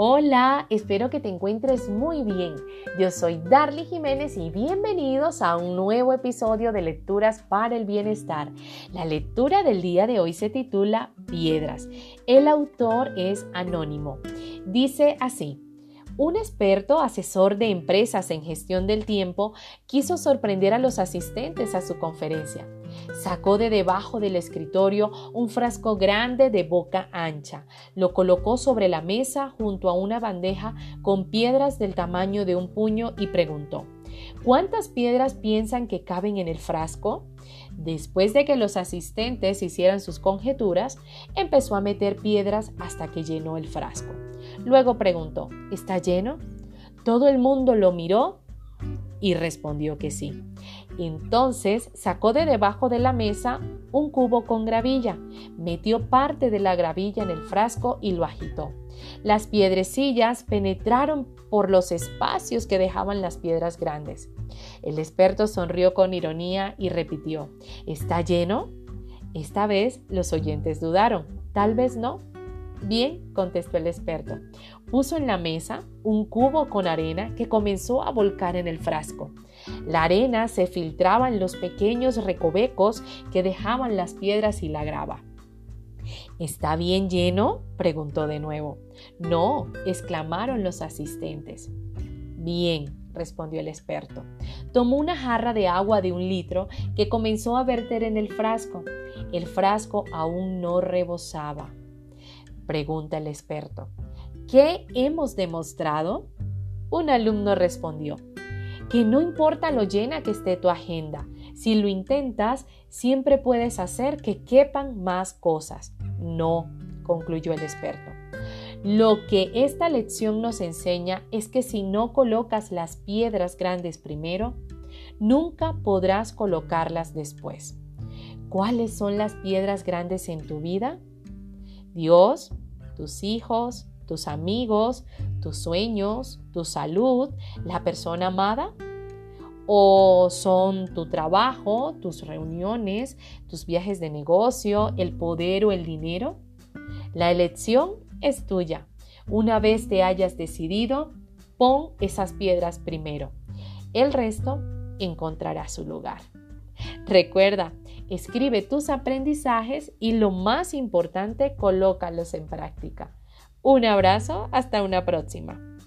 Hola, espero que te encuentres muy bien. Yo soy Darly Jiménez y bienvenidos a un nuevo episodio de Lecturas para el Bienestar. La lectura del día de hoy se titula Piedras. El autor es anónimo. Dice así. Un experto asesor de empresas en gestión del tiempo quiso sorprender a los asistentes a su conferencia. Sacó de debajo del escritorio un frasco grande de boca ancha, lo colocó sobre la mesa junto a una bandeja con piedras del tamaño de un puño y preguntó, ¿Cuántas piedras piensan que caben en el frasco? Después de que los asistentes hicieran sus conjeturas, empezó a meter piedras hasta que llenó el frasco. Luego preguntó, ¿está lleno? Todo el mundo lo miró y respondió que sí. Entonces sacó de debajo de la mesa un cubo con gravilla, metió parte de la gravilla en el frasco y lo agitó. Las piedrecillas penetraron por los espacios que dejaban las piedras grandes. El experto sonrió con ironía y repitió, ¿está lleno? Esta vez los oyentes dudaron, tal vez no. Bien, contestó el experto. Puso en la mesa un cubo con arena que comenzó a volcar en el frasco. La arena se filtraba en los pequeños recovecos que dejaban las piedras y la grava. ¿Está bien lleno? preguntó de nuevo. No, exclamaron los asistentes. Bien, respondió el experto. Tomó una jarra de agua de un litro que comenzó a verter en el frasco. El frasco aún no rebosaba. Pregunta el experto. ¿Qué hemos demostrado? Un alumno respondió. Que no importa lo llena que esté tu agenda, si lo intentas, siempre puedes hacer que quepan más cosas. No, concluyó el experto. Lo que esta lección nos enseña es que si no colocas las piedras grandes primero, nunca podrás colocarlas después. ¿Cuáles son las piedras grandes en tu vida? Dios, tus hijos, tus amigos, tus sueños, tu salud, la persona amada? ¿O son tu trabajo, tus reuniones, tus viajes de negocio, el poder o el dinero? La elección es tuya. Una vez te hayas decidido, pon esas piedras primero. El resto encontrará su lugar. Recuerda, escribe tus aprendizajes y lo más importante, colócalos en práctica. Un abrazo, hasta una próxima.